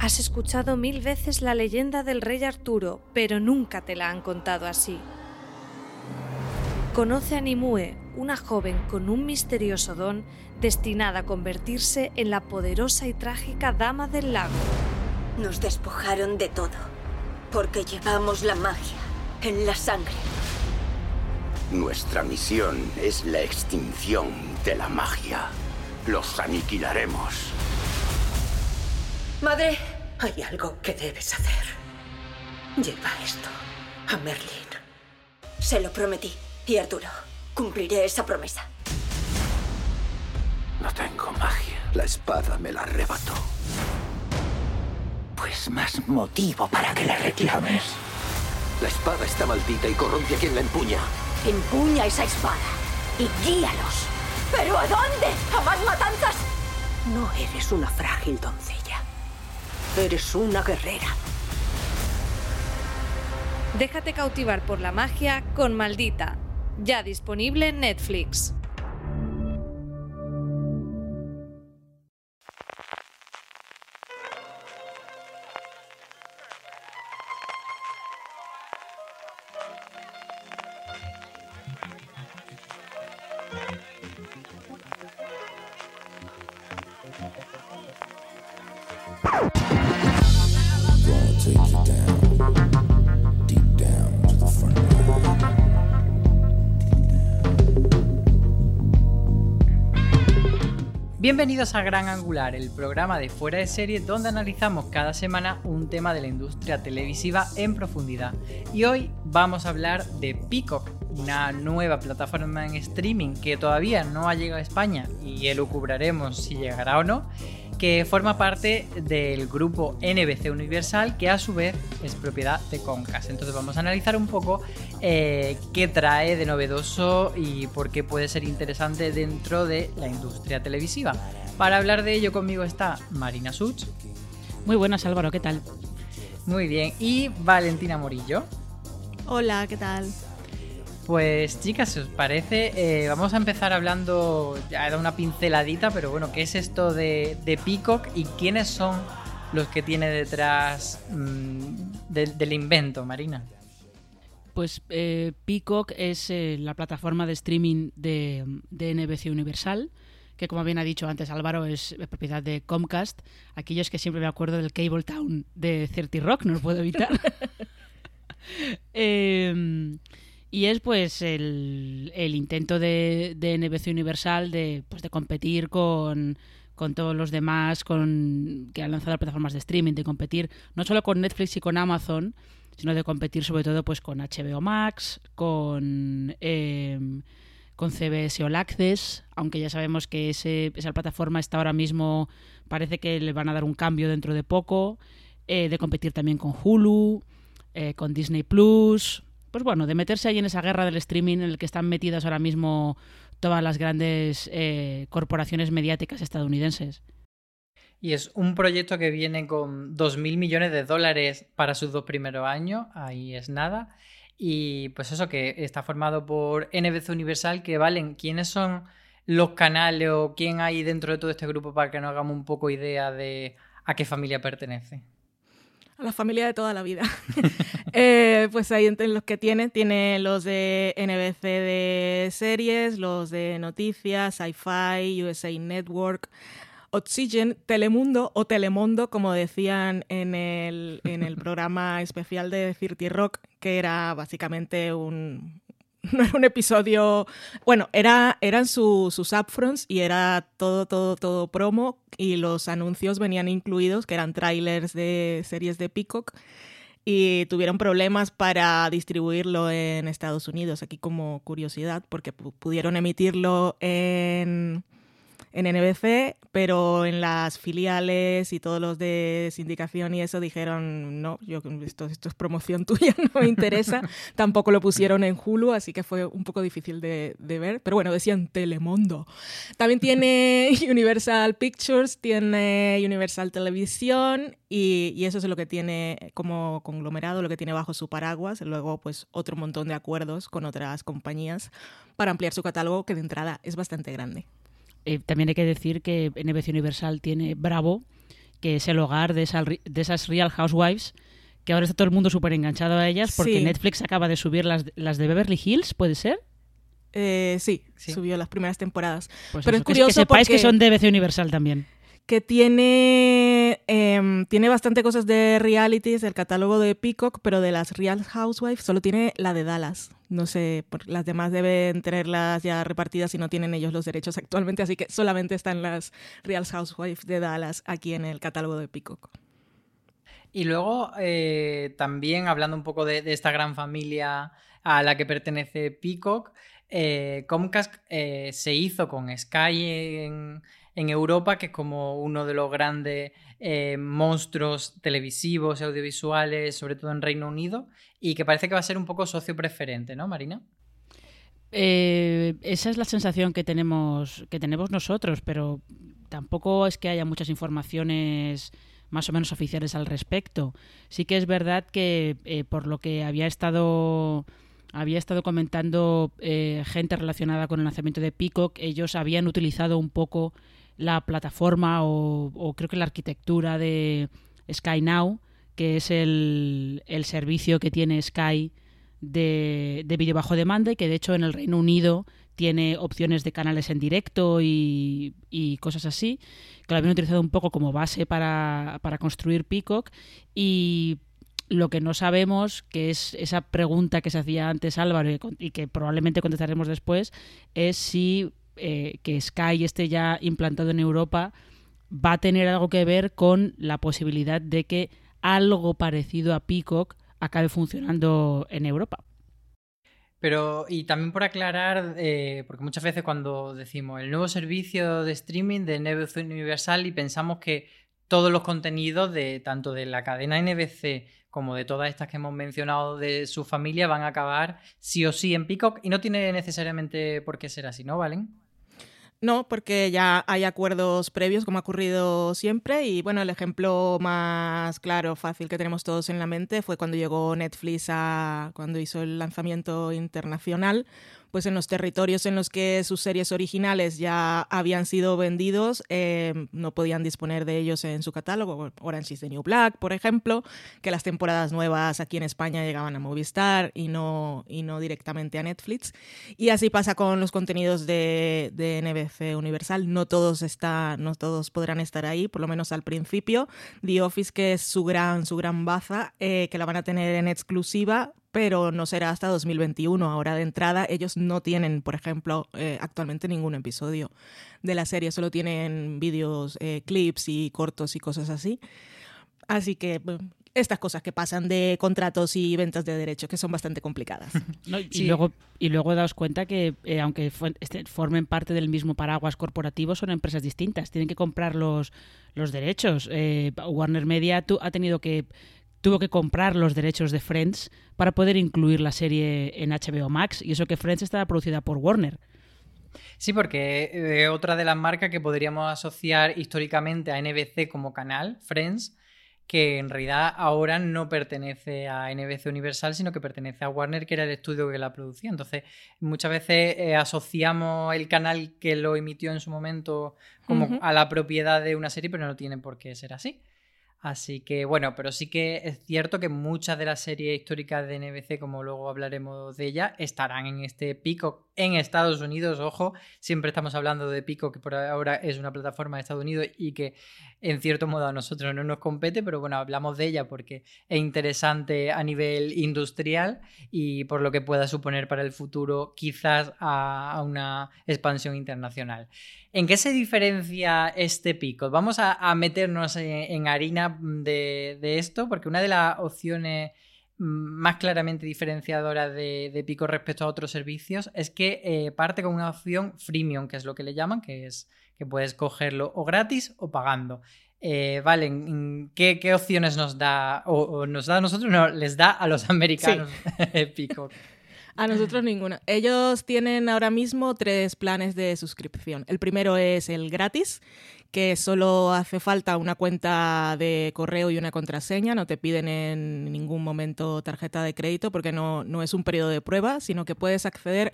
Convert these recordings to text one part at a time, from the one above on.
Has escuchado mil veces la leyenda del rey Arturo, pero nunca te la han contado así. Conoce a Nimue, una joven con un misterioso don destinada a convertirse en la poderosa y trágica Dama del Lago. Nos despojaron de todo, porque llevamos la magia en la sangre. Nuestra misión es la extinción de la magia. Los aniquilaremos. Madre, hay algo que debes hacer. Lleva esto a Merlin. Se lo prometí. Y Arturo, cumpliré esa promesa. No tengo magia. La espada me la arrebató. Pues más motivo para que la reclames. La espada está maldita y corrompe a quien la empuña. Empuña esa espada y guíalos. ¿Pero a dónde? ¿A más matanzas? No eres una frágil doncella. Eres una guerrera. Déjate cautivar por la magia con Maldita, ya disponible en Netflix. Bienvenidos a Gran Angular, el programa de fuera de serie donde analizamos cada semana un tema de la industria televisiva en profundidad. Y hoy vamos a hablar de Peacock, una nueva plataforma en streaming que todavía no ha llegado a España y elucubraremos si llegará o no, que forma parte del grupo NBC Universal, que a su vez es propiedad de Comcast. Entonces vamos a analizar un poco eh, qué trae de novedoso y por qué puede ser interesante dentro de la industria televisiva. Para hablar de ello conmigo está Marina Such. Muy buenas Álvaro, ¿qué tal? Muy bien. Y Valentina Morillo. Hola, ¿qué tal? Pues chicas, si os parece, eh, vamos a empezar hablando, ya dado una pinceladita, pero bueno, ¿qué es esto de, Peacock y quiénes son los que tiene detrás mm, del invento, Marina? Pues eh, Peacock es eh, la plataforma de streaming de, NBC Universal, que como bien ha dicho antes Álvaro, es propiedad de Comcast. Aquellos que siempre me acuerdo del Cable Town de Certi Rock, no lo puedo evitar. eh, y es pues el, intento de, de, NBC Universal de, pues, de competir con, todos los demás con, que han lanzado plataformas de streaming, de competir no solo con Netflix y con Amazon, sino de competir sobre todo pues con HBO Max, con, em, con CBS All Access, aunque ya sabemos que ese, esa plataforma está ahora mismo, parece que le van a dar un cambio dentro de poco, eh, de competir también con Hulu, eh, con Disney Plus, pues bueno, de meterse ahí en esa guerra del streaming en el que están metidas ahora mismo todas las grandes eh, corporaciones mediáticas estadounidenses. Y es un proyecto que viene con 2.000 millones de dólares para sus dos primeros años, ahí es nada. Y pues eso que está formado por NBC Universal, que valen quiénes son los canales o quién hay dentro de todo este grupo para que nos hagamos un poco idea de a qué familia pertenece. A la familia de toda la vida. Eh, pues ahí entre los que tiene, tiene los de NBC de series, los de noticias, Sci-Fi, USA Network, Oxygen, Telemundo o Telemundo, como decían en el, en el programa especial de Cirti Rock, que era básicamente un, no era un episodio. Bueno, era, eran sus upfronts y era todo, todo, todo promo. Y los anuncios venían incluidos, que eran trailers de series de Peacock. Y tuvieron problemas para distribuirlo en Estados Unidos. Aquí, como curiosidad, porque pudieron emitirlo en en NBC, pero en las filiales y todos los de sindicación y eso dijeron, no, yo esto, esto es promoción tuya, no me interesa. Tampoco lo pusieron en Hulu, así que fue un poco difícil de, ver. Pero bueno, decían Telemundo. También tiene Universal Pictures, tiene Universal Televisión y, y, eso es lo que tiene como conglomerado, lo que tiene bajo su paraguas. Luego, pues otro montón de acuerdos con otras compañías para ampliar su catálogo, que de entrada es bastante grande. Eh, también hay que decir que NBC Universal tiene Bravo, que es el hogar de, de esas Real Housewives que ahora está todo el mundo súper enganchado a ellas porque Netflix acaba de subir las, las de Beverly Hills, ¿puede ser? Eh, sí, subió las primeras temporadas. Pues Pero es curioso que, sepáis que son de BC Universal también. Que tiene, em, tiene bastante cosas de realities del catálogo de Peacock, pero de las Real Housewives solo tiene la de Dallas. No sé, las demás deben tenerlas ya repartidas y no tienen ellos los derechos actualmente, así que solamente están las Real Housewives de Dallas aquí en el catálogo de Peacock. Y luego, eh, también hablando un poco de, esta gran familia a la que pertenece Peacock, eh, Comcast eh, se hizo con Sky en, Europa, que es como uno de los grandes monstruos televisivos y audiovisuales, sobre todo en Reino Unido, y que parece que va a ser un poco socio preferente, ¿no, Marina? esa es la sensación que tenemos, que tenemos nosotros, pero tampoco es que haya muchas informaciones más o menos oficiales al respecto. Sí que es verdad que eh, por lo que había estado había estado comentando eh, gente relacionada con el lanzamiento de Peacock, ellos habían utilizado un poco la plataforma o, creo que la arquitectura de Sky Now, que es el, servicio que tiene Sky de, de vídeo bajo demanda y que de hecho en el Reino Unido tiene opciones de canales en directo y, cosas así, que lo habían utilizado un poco como base para, construir Peacock. Y lo que no sabemos, que es esa pregunta que se hacía antes Álvaro y que probablemente contestaremos después, es si eh, que Sky esté ya implantado en Europa va a tener algo que ver con la posibilidad de que algo parecido a Peacock acabe funcionando en Europa. Pero, y también por aclarar, eh, porque muchas veces cuando decimos el nuevo servicio de streaming de NBC Universal y pensamos que todos los contenidos de tanto de la cadena NBC como de todas estas que hemos mencionado de su familia van a acabar sí o sí en Peacock y no tiene necesariamente por qué ser así, ¿no, Valen? No, porque ya hay acuerdos previos, como ha ocurrido siempre. Y bueno, el ejemplo más claro, fácil que tenemos todos en la mente fue cuando llegó Netflix a. cuando hizo el lanzamiento internacional pues en los territorios en los que sus series originales ya habían sido vendidos, eh, no podían disponer de ellos en su catálogo. Orange is the New Black, por ejemplo, que las temporadas nuevas aquí en España llegaban a Movistar y no, y no directamente a Netflix. Y así pasa con los contenidos de, de NBC Universal. No todos, está, no todos podrán estar ahí, por lo menos al principio. The Office, que es su gran, su gran baza, eh, que la van a tener en exclusiva, pero no será hasta 2021. Ahora de entrada ellos no tienen, por ejemplo, eh, actualmente ningún episodio de la serie, solo tienen vídeos, eh, clips y cortos y cosas así. Así que estas cosas que pasan de contratos y ventas de derechos, que son bastante complicadas. y, luego, y luego daos cuenta que, eh, aunque este, formen parte del mismo paraguas corporativo, son empresas distintas. Tienen que comprar los, los derechos. Warner Media ha tenido que tuvo que comprar los derechos de Friends para poder incluir la serie en HBO Max, y eso que Friends estaba producida por Warner. Sí, porque eh, otra de las marcas que podríamos asociar históricamente a NBC como canal, Friends, que en realidad ahora no pertenece a NBC Universal, sino que pertenece a Warner, que era el estudio que la producía. Entonces, muchas veces eh, asociamos el canal que lo emitió en su momento como a la propiedad de una serie, pero no tiene por qué ser así. Así que bueno, pero sí que es cierto que muchas de las series históricas de NBC, como luego hablaremos de ella, estarán en este pico en Estados Unidos. Ojo, siempre estamos hablando de Pico, que por ahora es una plataforma de Estados Unidos y que en cierto modo a nosotros no nos compete, pero bueno, hablamos de ella porque es interesante a nivel industrial y por lo que pueda suponer para el futuro quizás a, una expansión internacional. ¿En qué se diferencia este pico? Vamos a, meternos en, harina de, esto, porque una de las opciones más claramente diferenciadora de, Pico respecto a otros servicios es que eh, parte con una opción freemium, que es lo que le llaman, que es que puedes cogerlo o gratis o pagando. Eh, vale, ¿qué, opciones nos da? O, nos da a nosotros? No, les da a los americanos Pico. A nosotros ninguna. Ellos tienen ahora mismo tres planes de suscripción. El primero es el gratis, que solo hace falta una cuenta de correo y una contraseña. No te piden en ningún momento tarjeta de crédito porque no, no es un periodo de prueba, sino que puedes acceder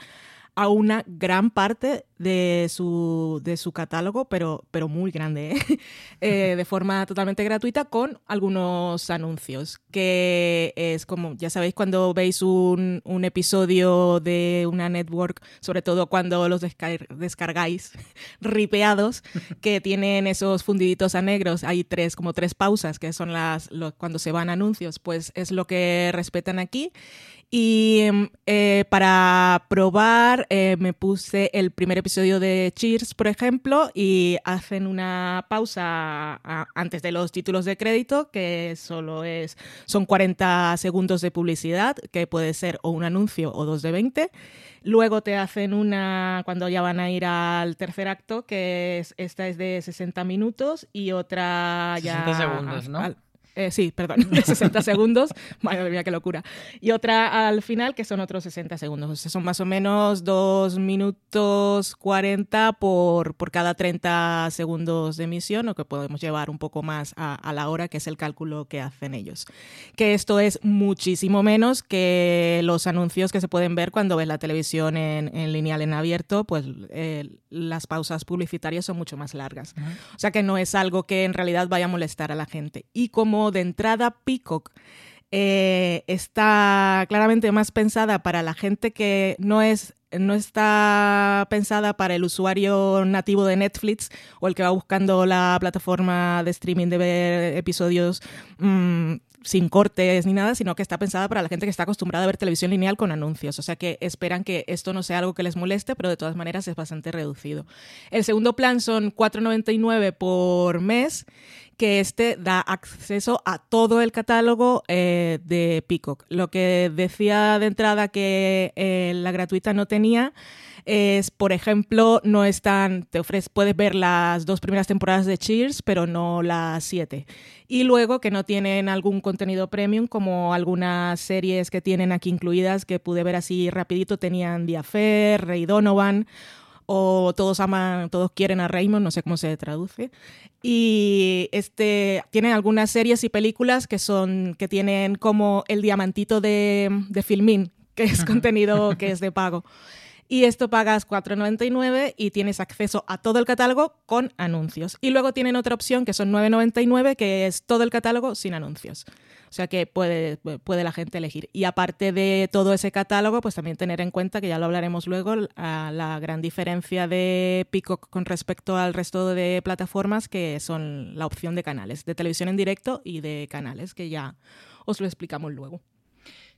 a una gran parte de su, de su catálogo, pero, pero muy grande, ¿eh? Eh, de forma totalmente gratuita con algunos anuncios, que es como, ya sabéis, cuando veis un, un episodio de una network, sobre todo cuando los descargáis ripeados, que tienen esos fundiditos a negros, hay tres, como tres pausas, que son las cuando se van anuncios, pues es lo que respetan aquí. Y em, eh, para probar eh, me puse el primer episodio de Cheers, por ejemplo, y hacen una pausa antes de los títulos de crédito, que solo es, son 40 segundos de publicidad, que puede ser o un anuncio o dos de 20. Luego te hacen una, cuando ya van a ir al tercer acto, que es, esta es de 60 minutos y otra ya... 60 segundos, ¿no? Eh, sí, perdón, 60 segundos. Madre mía, qué locura. Y otra al final, que son otros 60 segundos. O sea, son más o menos 2 minutos 40 por, por cada 30 segundos de emisión, o que podemos llevar un poco más a, la hora, que es el cálculo que hacen ellos. Que esto es muchísimo menos que los anuncios que se pueden ver cuando ves la televisión en, en lineal en abierto, pues eh, las pausas publicitarias son mucho más largas. O sea que no es algo que en realidad vaya a molestar a la gente. Y como de entrada Peacock eh, está claramente más pensada para la gente que no es no está pensada para el usuario nativo de Netflix o el que va buscando la plataforma de streaming de ver episodios mm, sin cortes ni nada, sino que está pensada para la gente que está acostumbrada a ver televisión lineal con anuncios. O sea que esperan que esto no sea algo que les moleste, pero de todas maneras es bastante reducido. El segundo plan son 4,99 por mes que este da acceso a todo el catálogo eh, de Peacock. Lo que decía de entrada que eh, la gratuita no tenía es, por ejemplo, no están, te ofreces, puedes ver las dos primeras temporadas de Cheers, pero no las siete. Y luego que no tienen algún contenido premium, como algunas series que tienen aquí incluidas, que pude ver así rapidito, tenían The Ray Donovan o todos aman, todos quieren a Raymond, no sé cómo se traduce. Y este tienen algunas series y películas que son que tienen como el diamantito de, de Filmin, que es contenido que es de pago. Y esto pagas 4,99 y tienes acceso a todo el catálogo con anuncios. Y luego tienen otra opción que son 9,99, que es todo el catálogo sin anuncios. O sea que puede, puede la gente elegir. Y aparte de todo ese catálogo, pues también tener en cuenta, que ya lo hablaremos luego, la gran diferencia de Peacock con respecto al resto de plataformas, que son la opción de canales, de televisión en directo y de canales, que ya os lo explicamos luego.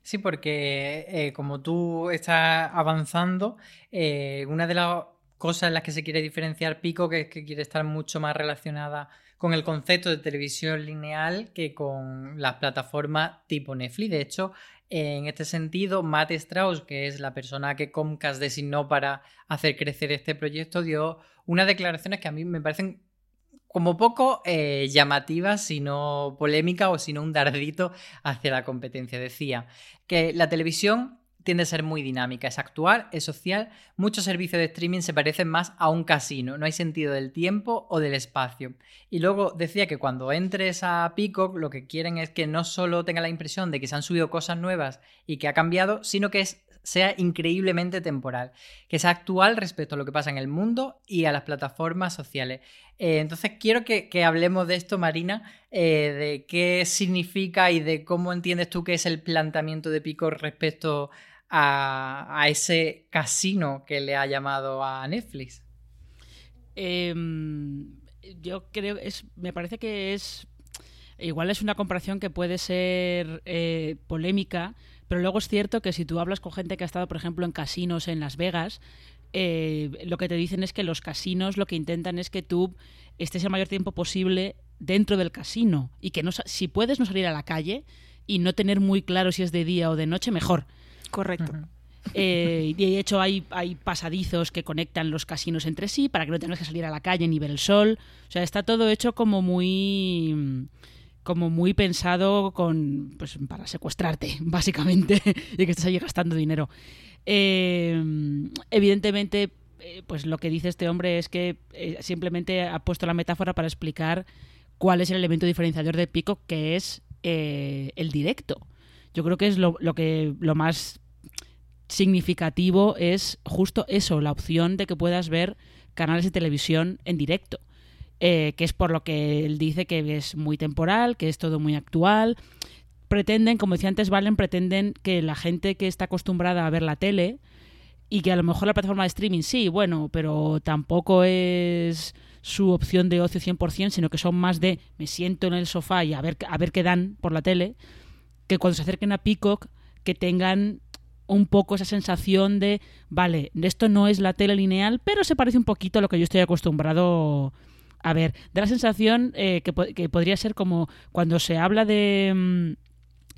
Sí, porque eh, como tú estás avanzando, eh, una de las cosas en las que se quiere diferenciar Pico, que es que quiere estar mucho más relacionada con el concepto de televisión lineal que con las plataformas tipo Netflix. De hecho, en este sentido, Matt Strauss, que es la persona que Comcast designó para hacer crecer este proyecto, dio unas declaraciones que a mí me parecen como poco eh, llamativas, sino polémica o sino un dardito hacia la competencia. Decía que la televisión tiende a ser muy dinámica, es actual, es social, muchos servicios de streaming se parecen más a un casino, no hay sentido del tiempo o del espacio. Y luego decía que cuando entres a Peacock lo que quieren es que no solo tenga la impresión de que se han subido cosas nuevas y que ha cambiado, sino que sea increíblemente temporal, que sea actual respecto a lo que pasa en el mundo y a las plataformas sociales. Eh, entonces quiero que, hablemos de esto, Marina, eh, de qué significa y de cómo entiendes tú que es el planteamiento de Pico respecto a, ese casino que le ha llamado a Netflix? Em, yo creo, es, me parece que es, igual es una comparación que puede ser eh, polémica, pero luego es cierto que si tú hablas con gente que ha estado, por ejemplo, en casinos en Las Vegas, eh, lo que te dicen es que los casinos lo que intentan es que tú estés el mayor tiempo posible dentro del casino y que no, si puedes no salir a la calle y no tener muy claro si es de día o de noche, mejor. Correcto. Eh, y de hecho hay, hay pasadizos que conectan los casinos entre sí para que no tengas que salir a la calle ni ver el sol. O sea, está todo hecho como muy como muy pensado con pues para secuestrarte básicamente y que estés allí gastando dinero eh, evidentemente eh, pues lo que dice este hombre es que simplemente ha puesto la metáfora para explicar cuál es el elemento diferenciador de Pico que es el directo yo creo que es lo, que lo más significativo es justo eso, la opción de que puedas ver canales de televisión en directo. Eh, que es por lo que él dice que es muy temporal, que es todo muy actual. Pretenden, como decía antes Valen, pretenden que la gente que está acostumbrada a ver la tele y que a lo mejor la plataforma de streaming sí, bueno, pero tampoco es su opción de ocio 100%, sino que son más de me siento en el sofá y a ver, a ver qué dan por la tele, que cuando se acerquen a Peacock, que tengan un poco esa sensación de, vale, esto no es la tele lineal, pero se parece un poquito a lo que yo estoy acostumbrado a ver. Da la sensación eh, que, que, podría ser como cuando se habla de... Mm,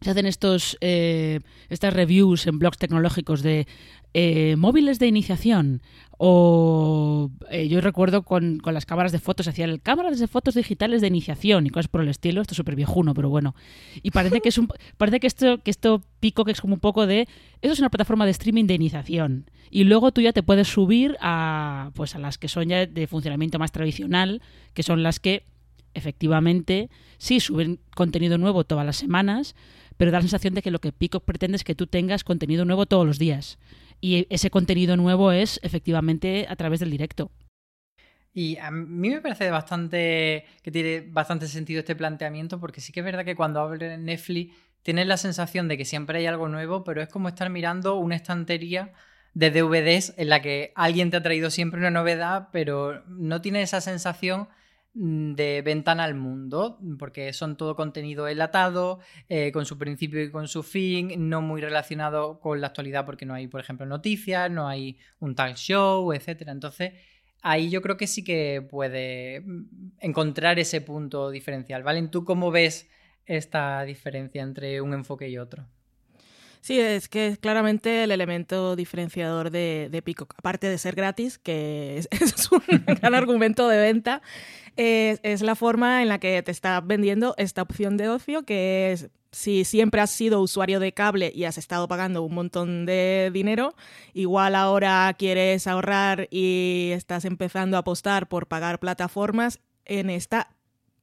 se hacen estos eh, estas reviews en blogs tecnológicos de eh, móviles de iniciación o eh, yo recuerdo con, con, las cámaras de fotos hacían cámaras de fotos digitales de iniciación y cosas por el estilo. Esto es súper viejuno pero bueno. Y parece que es un parece que esto que esto pico que es como un poco de esto es una plataforma de streaming de iniciación. Y luego tú ya te puedes subir a pues a las que son ya de funcionamiento más tradicional que son las que efectivamente sí suben contenido nuevo todas las semanas pero da la sensación de que lo que Pico pretende es que tú tengas contenido nuevo todos los días y ese contenido nuevo es efectivamente a través del directo. Y a mí me parece bastante que tiene bastante sentido este planteamiento porque sí que es verdad que cuando en Netflix tienes la sensación de que siempre hay algo nuevo, pero es como estar mirando una estantería de DVDs en la que alguien te ha traído siempre una novedad, pero no tiene esa sensación de ventana al mundo, porque son todo contenido enlatado, eh, con su principio y con su fin, no muy relacionado con la actualidad porque no hay, por ejemplo, noticias, no hay un talk show, etc. Entonces, ahí yo creo que sí que puede mm, encontrar ese punto diferencial. ¿Vale? ¿Tú cómo ves esta diferencia entre un enfoque y otro? Sí, es que es claramente el elemento diferenciador de, de Peacock. Aparte de ser gratis, que es, es un gran argumento de venta, es, la forma en la que te está vendiendo esta opción de ocio, que es si siempre has sido usuario de cable y has estado pagando un montón de dinero, igual ahora quieres ahorrar y estás empezando a apostar por pagar plataformas, en esta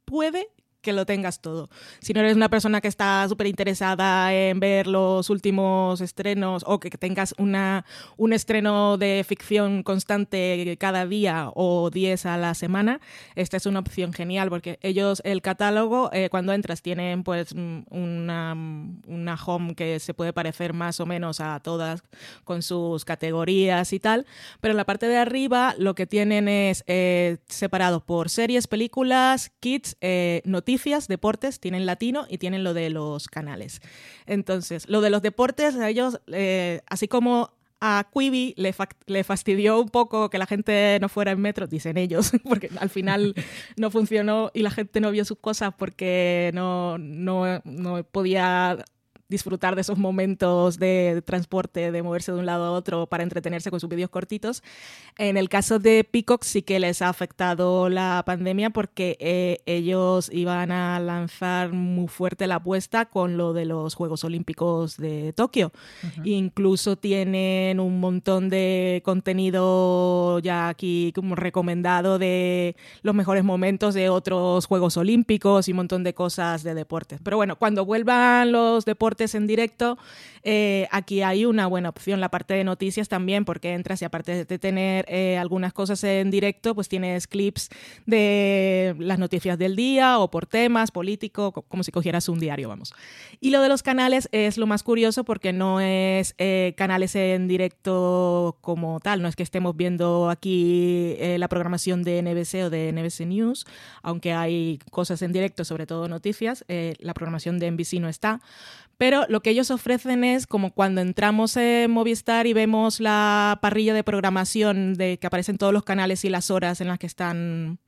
puede que lo tengas todo. Si no eres una persona que está súper interesada en ver los últimos estrenos o que tengas una, un estreno de ficción constante cada día o 10 a la semana, esta es una opción genial porque ellos, el catálogo, eh, cuando entras, tienen pues mm, una, una home que se puede parecer más o menos a todas con sus categorías y tal, pero en la parte de arriba lo que tienen es eh, separado por series, películas, kits, eh, noticias, deportes, tienen latino y tienen lo de los canales. Entonces, lo de los deportes, a ellos, eh, así como a Quibi le, le, fastidió un poco que la gente no fuera en metro, dicen ellos, porque al final no funcionó y la gente no vio sus cosas porque no, no, no podía disfrutar de esos momentos de transporte, de moverse de un lado a otro para entretenerse con sus vídeos cortitos. En el caso de Peacock sí que les ha afectado la pandemia porque eh, ellos iban a lanzar muy fuerte la apuesta con lo de los Juegos Olímpicos de Tokio. Incluso tienen un montón de contenido ya aquí como recomendado de los mejores momentos de otros Juegos Olímpicos y un montón de cosas de deportes. Pero bueno, cuando vuelvan los deportes en directo, eh, aquí hay una buena opción. La parte de noticias también, porque entras y aparte de tener eh, algunas cosas en directo, pues tienes clips de las noticias del día o por temas político, como si cogieras un diario, vamos. Y lo de los canales es lo más curioso porque no es eh, canales en directo como tal, no es que estemos viendo aquí la programación de NBC o de NBC News, aunque hay cosas en directo, sobre todo noticias, la programación de NBC no está, pero lo que ellos ofrecen es como cuando entramos en Movistar y vemos la parrilla de programación de que aparecen todos los canales y las horas en las que están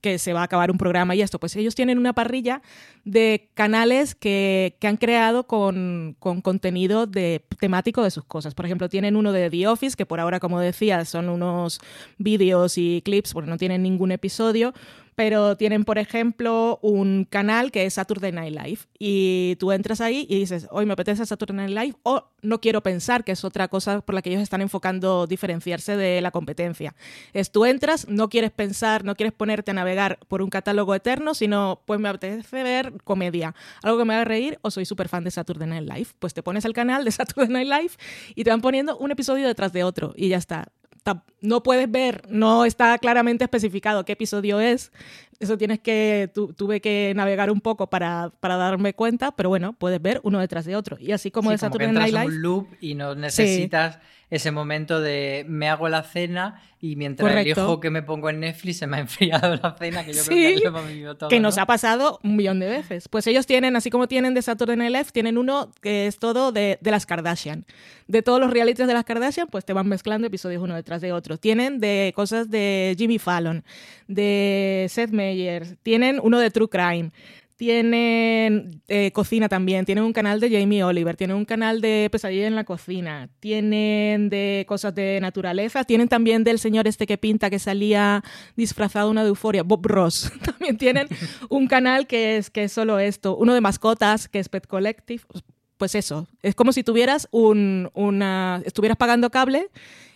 que, se va a acabar un programa y esto. Pues ellos tienen una parrilla de canales que, que han creado con, con, contenido de, temático de sus cosas. Por ejemplo, tienen uno de The Office, que por ahora, como decía, son unos vídeos y clips, porque no tienen ningún episodio, pero tienen, por ejemplo, un canal que es Saturday Night Live. Y tú entras ahí y dices, hoy me apetece Saturday Night Live o no quiero pensar, que es otra cosa por la que ellos están enfocando diferenciarse de la competencia. Es tú entras, no quieres pensar, no quieres ponerte a navegar por un catálogo eterno, sino pues me apetece ver comedia, algo que me haga reír o soy súper fan de Saturday Night Live. Pues te pones al canal de Saturday Night Live y te van poniendo un episodio detrás de otro y ya está no puedes ver, no está claramente especificado qué episodio es. Eso tienes que, tuve que navegar un poco para, para, darme cuenta, pero bueno, puedes ver uno detrás de otro. Y así como sí, de Saturday Night Live. un loop y no necesitas ese momento de me hago la cena y mientras elijo que me pongo en Netflix se me ha enfriado la cena, que yo creo que lo vivido todo. Que nos ha pasado un millón de veces. Pues ellos tienen, así como tienen de Saturday Night Live, tienen uno que es todo de, de las Kardashian. De todos los realities de las Kardashian, pues te van mezclando episodios uno detrás de otro. Tienen de cosas de Jimmy Fallon, de Seth Tienen uno de True Crime tienen eh, cocina también, tienen un canal de Jamie Oliver, tienen un canal de Pesadilla en la cocina, tienen de cosas de naturaleza, tienen también del señor este que pinta que salía disfrazado una de euforia, Bob Ross. también tienen un canal que es, que es solo esto, uno de mascotas que es Pet Collective. Pues eso, es como si tuvieras un, una, estuvieras pagando cable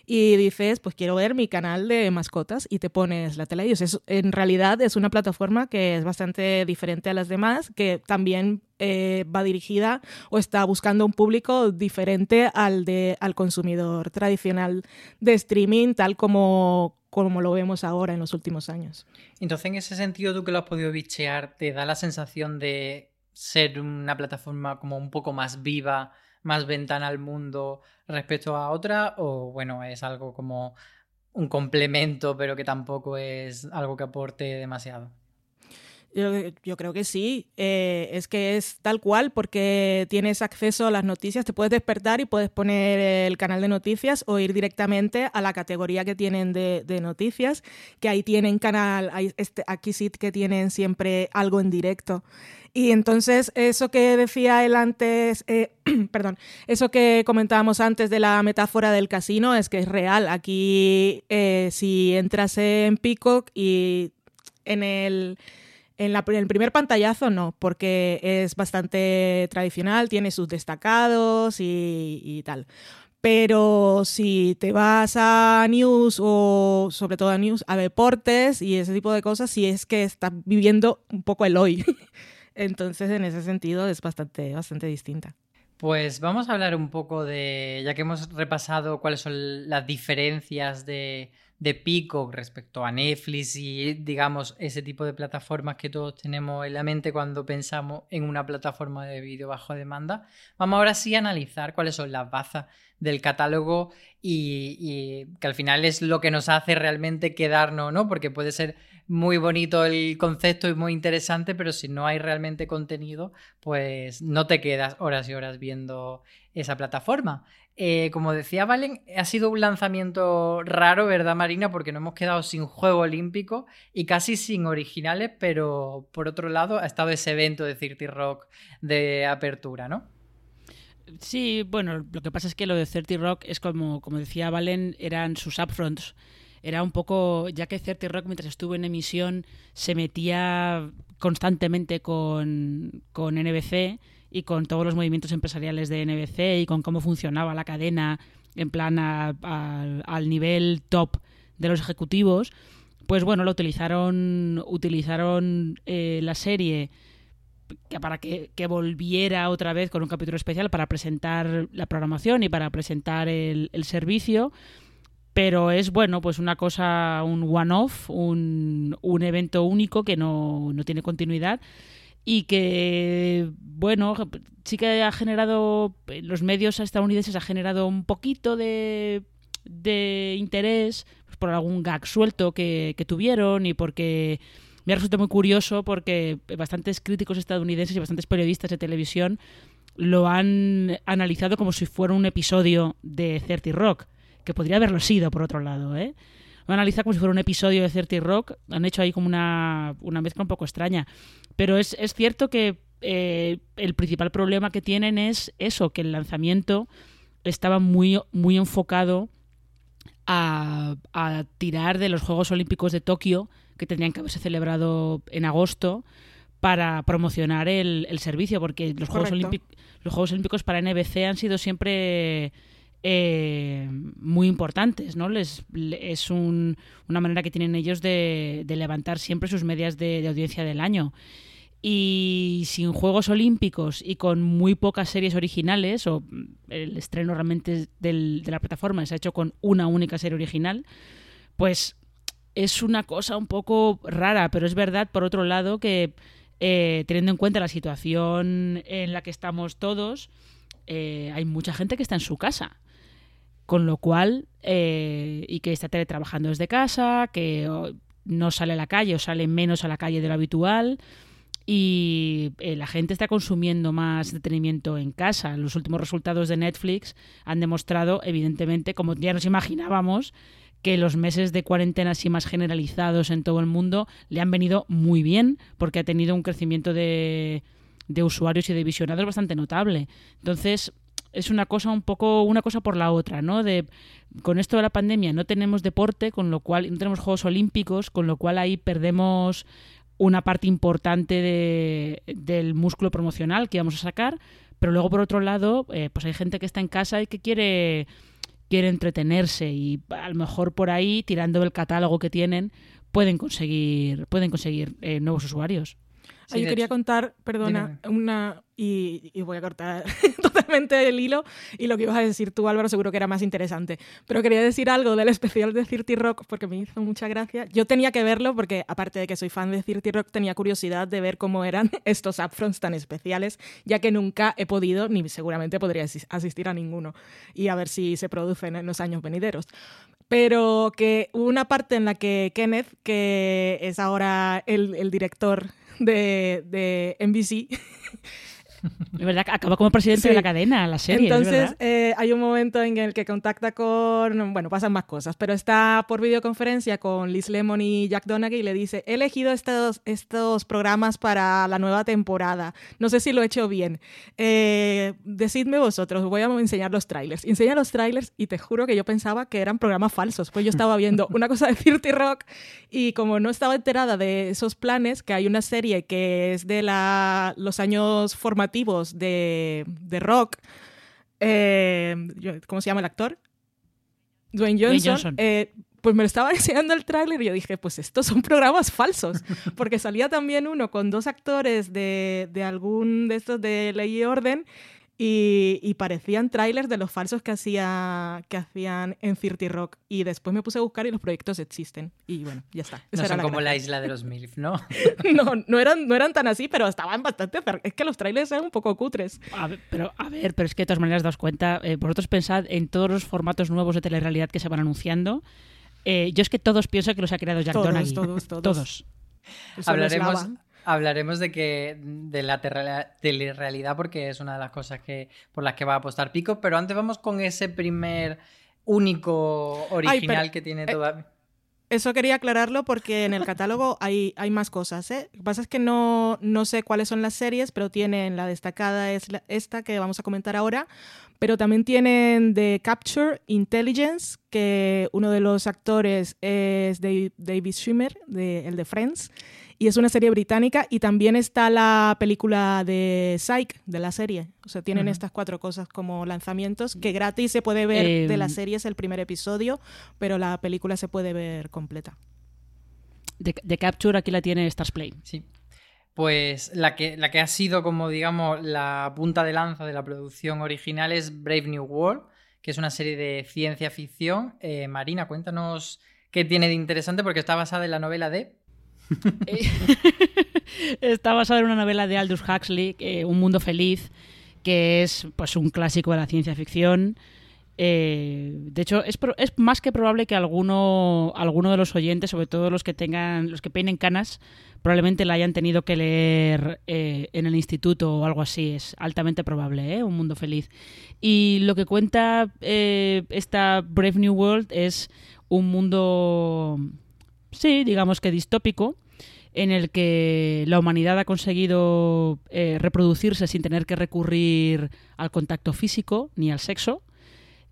y dices, pues quiero ver mi canal de mascotas y te pones la tele. Y es, en realidad es una plataforma que es bastante diferente a las demás, que también eh, va dirigida o está buscando un público diferente al, de, al consumidor tradicional de streaming, tal como, como lo vemos ahora en los últimos años. Entonces, en ese sentido, tú que lo has podido bichear, ¿te da la sensación de ser una plataforma como un poco más viva? Más ventana al mundo respecto a otra o bueno, es algo como un complemento pero que tampoco es algo que aporte demasiado? Yo, creo que sí, eh, es que es tal cual porque tienes acceso a las noticias, te puedes despertar y puedes poner el canal de noticias o ir directamente a la categoría que tienen de, noticias, que ahí tienen canal, este, aquí sí que tienen siempre algo en directo. Y entonces eso que decía él antes, eh, perdón, eso que comentábamos antes de la metáfora del casino es que es real. Aquí eh, si entras en Peacock y en el... En, el primer pantallazo no, porque es bastante tradicional, tiene sus destacados y, y, tal. Pero si te vas a news o sobre todo a news, a deportes y ese tipo de cosas, si es que estás viviendo un poco el hoy. Entonces, en ese sentido, es bastante, bastante distinta. Pues vamos a hablar un poco de, ya que hemos repasado cuáles son las diferencias de, de Peacock respecto a Netflix y, digamos, ese tipo de plataformas que todos tenemos en la mente cuando pensamos en una plataforma de vídeo bajo demanda. Vamos ahora sí a analizar cuáles son las bazas del catálogo y, y, que al final es lo que nos hace realmente quedarnos, ¿no? Porque puede ser muy bonito el concepto y muy interesante, pero si no hay realmente contenido, pues no te quedas horas y horas viendo esa plataforma. Eh, como decía Valen, ha sido un lanzamiento raro, ¿verdad, Marina? Porque no hemos quedado sin juego olímpico y casi sin originales, pero por otro lado ha estado ese evento de Cirti Rock de apertura, ¿no? Sí, bueno, lo que pasa es que lo de Cirti Rock es como, como decía Valen, eran sus upfronts era un poco, ya que Certi Rock mientras estuvo en emisión se metía constantemente con, con NBC y con todos los movimientos empresariales de NBC y con cómo funcionaba la cadena en plan al nivel top de los ejecutivos, pues bueno, lo utilizaron, utilizaron eh, la serie para que, volviera otra vez con un capítulo especial para presentar la programación y para presentar el servicio pero es bueno, pues una cosa, un one-off, un, un, evento único que no, no, tiene continuidad y que, bueno, sí que ha generado, los medios estadounidenses ha generado un poquito de, de interés pues, por algún gag suelto que, que tuvieron y porque me ha resultado muy curioso porque bastantes críticos estadounidenses y bastantes periodistas de televisión lo han analizado como si fuera un episodio de 30 Rock que podría haberlo sido, por otro lado, ¿eh? Lo analizar como si fuera un episodio de Certi Rock. Han hecho ahí como una, una mezcla un poco extraña. Pero es, es cierto que eh, el principal problema que tienen es eso, que el lanzamiento estaba muy, muy enfocado a, a tirar de los Juegos Olímpicos de Tokio, que tendrían que haberse celebrado en agosto para promocionar el, el servicio, porque los Juegos, Correcto. Olímpic- los Juegos Olímpicos para NBC han sido siempre eh, muy importantes, ¿no? Les, le- es un- una manera que tienen ellos de, levantar siempre sus medias de, audiencia del año. Y sin Juegos Olímpicos y con muy pocas series originales, o mm, el estreno realmente de la plataforma se ha hecho con una única serie original, pues es una cosa un poco rara, pero es verdad, por otro lado, que eh, teniendo en cuenta la situación en la que estamos todos, eh, hay mucha gente que está en su casa. Con lo cual, eh, y que está teletrabajando desde casa, que no sale a la calle o sale menos a la calle de lo habitual. Y eh, la gente está consumiendo más entretenimiento en casa. Los últimos resultados de Netflix han demostrado, evidentemente, como ya nos imaginábamos, que los meses de cuarentena así más generalizados en todo el mundo le han venido muy bien, porque ha tenido un crecimiento de, de usuarios y de visionados bastante notable. Entonces, es una cosa un poco una cosa por la otra, ¿no? De con esto de la pandemia no tenemos deporte, con lo cual no tenemos Juegos Olímpicos, con lo cual ahí perdemos una parte importante de- del músculo promocional que íbamos a sacar, pero luego por otro lado, eh, pues hay gente que está en casa y que quiere quiere entretenerse y a lo mejor por ahí tirando del catálogo que tienen pueden conseguir pueden conseguir eh, nuevos usuarios. Sí, yo quería hecho- contar, perdona, una. Y, y voy a cortar totalmente el hilo. Y lo que ibas a decir tú, Álvaro, seguro que era más interesante. Pero quería decir algo del especial de Cirti Rock porque me hizo mucha gracia. Yo tenía que verlo porque, aparte de que soy fan de Cirti Rock, tenía curiosidad de ver cómo eran estos upfronts tan especiales, ya que nunca he podido, ni seguramente podría asis- asistir a ninguno. Y a ver si se producen en los años venideros pero que hubo una parte en la que Kenneth, que es ahora el, el director de, de NBC, Es verdad, que acabó como presidente Sí. de la cadena, la serie. es entonces eh, hay un momento en el que contacta con, bueno, pasan más cosas, pero está por videoconferencia con Liz Lemon y Jack Donaghy y le dice, he elegido estos, estos programas para la nueva temporada, no sé si lo he hecho bien, Eh, decidme vosotros, voy a enseñar los trailers. Enseña los trailers y te juro que yo pensaba que eran programas falsos, pues yo estaba viendo una cosa de Dirty Rock y como no estaba enterada de esos planes, que hay una serie que es de la, los años formativos de, de rock, eh, ¿cómo se llama el actor? Dwayne. Johnson. eh, pues me lo estaba enseñando el tráiler y yo dije, pues estos son programas falsos, porque salía también uno con dos actores de, de algún de estos de Ley y Orden y, y parecían trailers de los falsos que, hacía, que hacían en Cirti Rock. Y después me puse a buscar y los proyectos existen. Y bueno, ya está. No Esa era son la como la isla de los MILF, ¿no? No, no eran, no eran tan así, pero estaban bastante cerca. Es que los trailers eran un poco cutres. A ver, pero, a ver, pero es que de todas maneras daos cuenta, eh, vosotros pensad en todos los formatos nuevos de telerrealidad que se van anunciando. Eh, yo es que todos pienso que los ha creado Jack Todos, Donaghy. todos, todos. Todos. Hablaremos. Hablaremos de que de la telerrealidad porque es una de las cosas que por las que va a apostar Pico, pero antes vamos con ese primer único original pero, que tiene eh, toda Eso quería aclararlo porque en el catálogo hay, hay más cosas. ¿eh? Lo que pasa es que no, no sé cuáles son las series, pero tienen la destacada es la- esta que vamos a comentar ahora. Pero también tienen The Capture Intelligence, que uno de los actores es David Schwimmer, de, el de Friends. Y es una serie británica. Y también está la película de Psych, de la serie. O sea, tienen estas cuatro cosas como lanzamientos, que gratis se puede ver de la Em, serie, es el primer episodio, pero la película se puede ver completa. De, de Capture aquí la tiene Stars Play. Sí. Pues la que, la que ha sido como, digamos, la punta de lanza de la producción original es Brave New World, que es una serie de ciencia ficción. Eh, Marina, cuéntanos qué tiene de interesante porque está basada en la novela de... Está basada en una novela de Aldous Huxley, eh, Un mundo feliz, que es pues un clásico de la ciencia ficción. Eh, de hecho, es, más que probable que alguno, alguno de los oyentes, sobre todo los que tengan, los que peinen canas, probablemente la hayan tenido que leer eh, en el instituto o algo así. Es altamente probable, ¿eh? Un mundo feliz. Y lo que cuenta eh, esta Brave New World es un mundo, sí, digamos que distópico, en el que la humanidad ha conseguido eh, reproducirse sin tener que recurrir al contacto físico ni al sexo.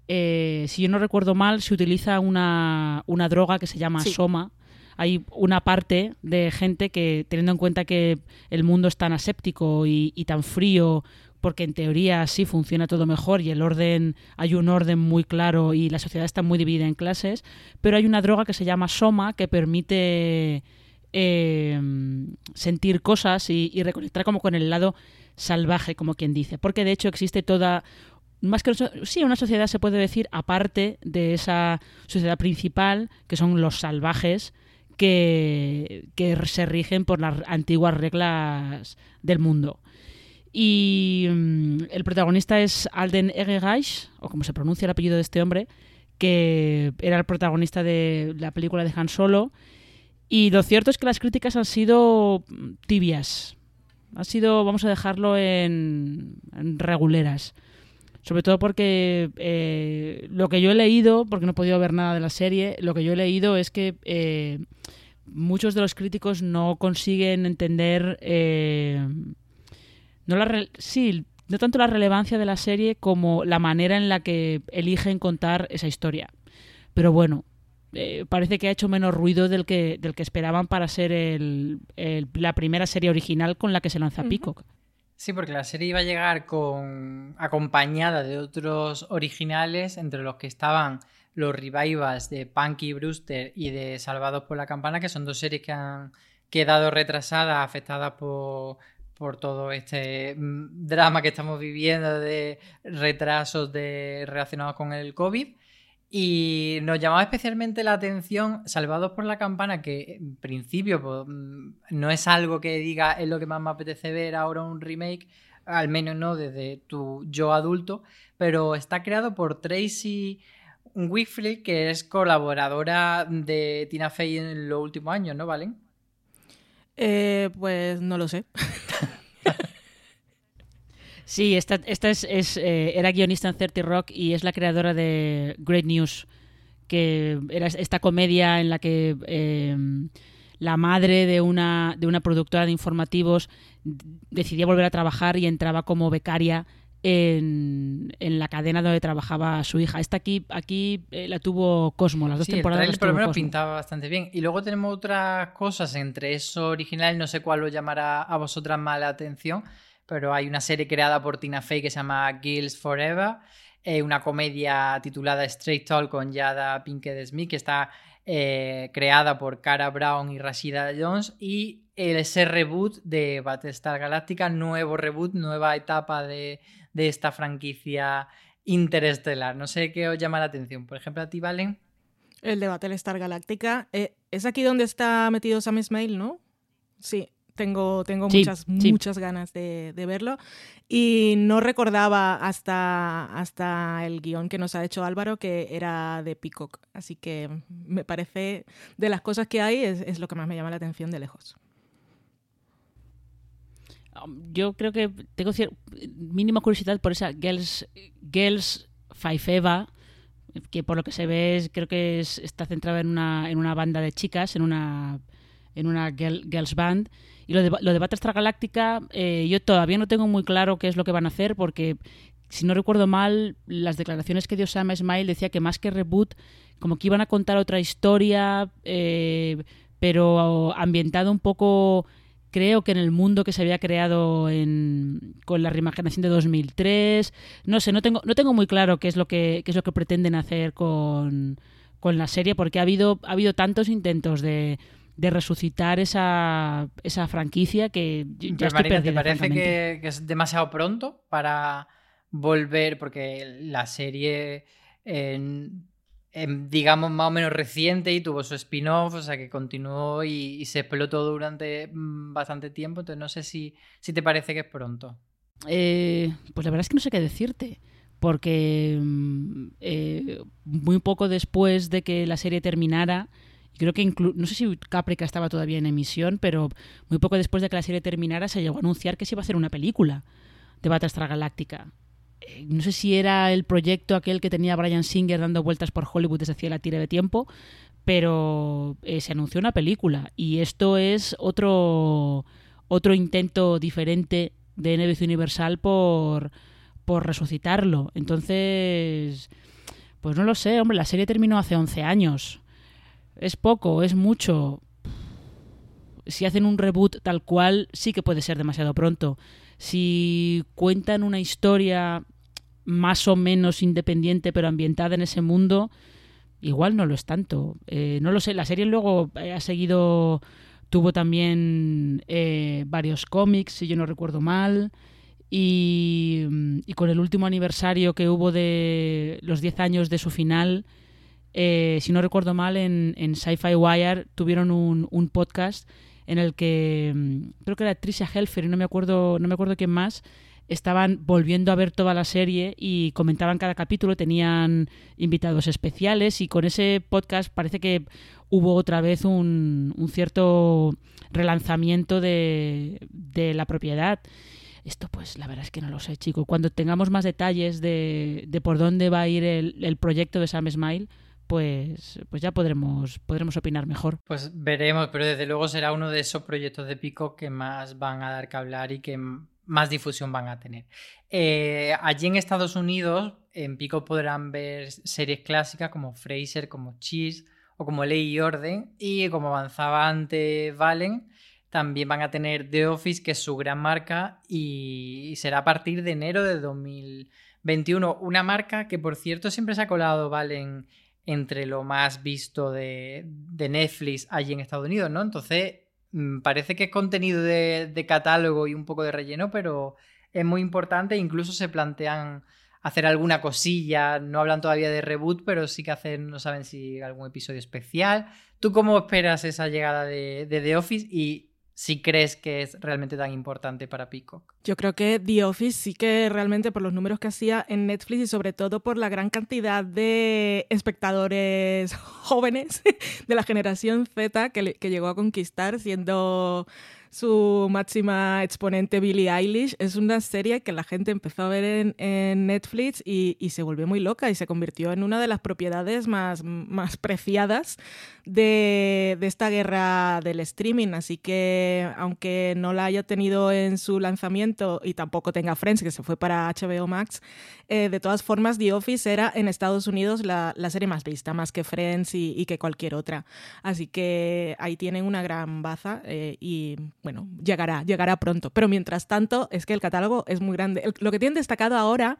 Eh, si yo no recuerdo mal, se utiliza una, una droga que se llama Sí. Soma, hay una parte de gente que, teniendo en cuenta que el mundo es tan aséptico y, y tan frío, porque en teoría sí funciona todo mejor y el orden, hay un orden muy claro y la sociedad está muy dividida en clases, pero hay una droga que se llama soma que permite eh, sentir cosas y, reconectar como con el lado salvaje, como quien dice, porque de hecho existe toda más que sí, una sociedad se puede decir aparte de esa sociedad principal, que son los salvajes, que, que se rigen por las antiguas reglas del mundo. Y mm, el protagonista es Alden Ehrenreich, o como se pronuncia el apellido de este hombre, que era el protagonista de la película de Han Solo. Y lo cierto es que las críticas han sido tibias. Han sido, vamos a dejarlo en, en reguleras. Sobre todo porque eh, lo que yo he leído, porque no he podido ver nada de la serie, lo que yo he leído es que eh, muchos de los críticos no consiguen entender eh, no la sí, no tanto la relevancia de la serie como la manera en la que eligen contar esa historia. Pero bueno, eh, parece que ha hecho menos ruido del que, del que esperaban para ser el, el, la primera serie original con la que se lanza Peacock. Sí, porque la serie iba a llegar con acompañada de otros originales, entre los que estaban los revivals de Punky Brewster y de Salvados por la Campana, que son dos series que han quedado retrasadas, afectadas por, por todo este mm, drama que estamos viviendo de retrasos de, relacionados con el COVID. Y nos llamaba especialmente la atención Salvados por la Campana, que en principio pues, mm, no es algo que diga es lo que más me apetece ver ahora un remake, al menos no desde tu yo adulto, pero está creado por Tracy Wickfield, que es colaboradora de Tina Fey en los últimos años, ¿no, Valen? Eh, pues no lo sé. sí, esta, esta es, es eh, era guionista en 30 Rock y es la creadora de Great News, que era esta comedia en la que eh, la madre de una, de una productora de informativos decidía volver a trabajar y entraba como becaria en, en, la cadena donde trabajaba su hija. Esta aquí, aquí eh, la tuvo Cosmo, las dos sí, temporadas. El por lo menos pintaba bastante bien. Y luego tenemos otras cosas entre eso original, no sé cuál os llamará a vosotras más la atención, pero hay una serie creada por Tina Fey que se llama Girls Forever, eh, una comedia titulada Straight Talk con Yada Pinkett Smith que está eh, creada por Cara Brown y Rashida Jones y ese reboot de Battlestar Galactica, nuevo reboot, nueva etapa de de esta franquicia interestelar. No sé qué os llama la atención. Por ejemplo, a ti, Valen. El de Battlestar Galactica. Eh, es aquí donde está metido Sam Ismail, ¿no? Sí, tengo, tengo sí, muchas, sí. muchas ganas de, de, verlo. Y no recordaba hasta, hasta el guion que nos ha hecho Álvaro que era de Peacock. Así que me parece, de las cosas que hay, es, es lo que más me llama la atención de lejos yo creo que tengo mínima curiosidad por esa Girls, Girls Five Eva, que por lo que se ve es, creo que es, está centrada en una, en una banda de chicas, en una, en una girl, girls band. Y lo de, lo de Battlestar eh, yo todavía no tengo muy claro qué es lo que van a hacer, porque si no recuerdo mal, las declaraciones que dio Sam Smile decía que más que reboot, como que iban a contar otra historia, eh, pero ambientado un poco creo que en el mundo que se había creado en, con la reimaginación de 2003. No sé, no tengo, no tengo muy claro qué es lo que, es lo que pretenden hacer con, con la serie, porque ha habido, ha habido tantos intentos de, de resucitar esa, esa franquicia que ya Pero estoy Marina, perdida, ¿te parece que, que es demasiado pronto para volver? Porque la serie, eh, digamos, más o menos reciente y tuvo su spin-off, o sea que continuó y, y, se explotó durante mm, bastante tiempo. Entonces no sé si, si te parece que es pronto. Eh, pues la verdad es que no sé qué decirte. Porque eh, muy poco después de que la serie terminara, creo que no sé si Caprica estaba todavía en emisión, pero muy poco después de que la serie terminara se llegó a anunciar que se iba a hacer una película de Battlestar Galáctica. Eh, no sé si era el proyecto aquel que tenía Brian Singer dando vueltas por Hollywood desde hacía la tira de tiempo, pero eh, se anunció una película y esto es otro otro intento diferente de NBC Universal por por resucitarlo. Entonces, pues no lo sé, hombre, la serie terminó hace 11 años. Es poco, es mucho. Si hacen un reboot tal cual, sí que puede ser demasiado pronto. Si cuentan una historia más o menos independiente pero ambientada en ese mundo, igual no lo es tanto. Eh, no lo sé, la serie luego ha seguido, tuvo también eh, varios cómics, si yo no recuerdo mal. Y, y, con el último aniversario que hubo de los 10 años de su final, eh, si no recuerdo mal, en, Sci-Fi Wire tuvieron un, podcast en el que mm, creo que era Tricia Helfer y no me acuerdo, no me acuerdo quién más, estaban volviendo a ver toda la serie y comentaban cada capítulo, tenían invitados especiales y con ese podcast parece que hubo otra vez un, cierto relanzamiento de, de, la propiedad. Esto pues la verdad es que no lo sé, chico. Cuando tengamos más detalles de, de por dónde va a ir el, el proyecto de Sam Smile, pues, pues ya podremos, podremos opinar mejor. Pues veremos, pero desde luego será uno de esos proyectos de Pico que más van a dar que hablar y que más difusión van a tener. Eh, allí en Estados Unidos, en Pico podrán ver series clásicas como Fraser, como Cheese o como Ley y Orden. Y como avanzaba antes Valen, también van a tener The Office, que es su gran marca, y será a partir de enero de 2021. Una marca que, por cierto, siempre se ha colado, Valen, entre lo más visto de, de Netflix allí en Estados Unidos, ¿no? Entonces, Mm, parece que es contenido de, catálogo y un poco de relleno, pero es muy importante. Incluso se plantean hacer alguna cosilla. No hablan todavía de reboot, pero sí que hacen, no saben si algún episodio especial. ¿Tú cómo esperas esa llegada de, de The Office? Y si crees que es realmente tan importante para Peacock. Yo creo que The Office sí que realmente por los números que hacía en Netflix y sobre todo por la gran cantidad de espectadores jóvenes de la generación Z que, que llegó a conquistar siendo su máxima exponente Billie Eilish. Es una serie que la gente empezó a ver en, en Netflix y, y, se volvió muy loca y se convirtió en una de las propiedades más, más preciadas de, de, esta guerra del streaming. Así que aunque no la haya tenido en su lanzamiento y tampoco tenga Friends, que se fue para HBO Max, eh, de todas formas The Office era en Estados Unidos la, la serie más vista, más que Friends y, que cualquier otra. Así que ahí tienen una gran baza eh, y bueno, llegará, llegará pronto. Pero mientras tanto, es que el catálogo es muy grande. Lo que tienen destacado ahora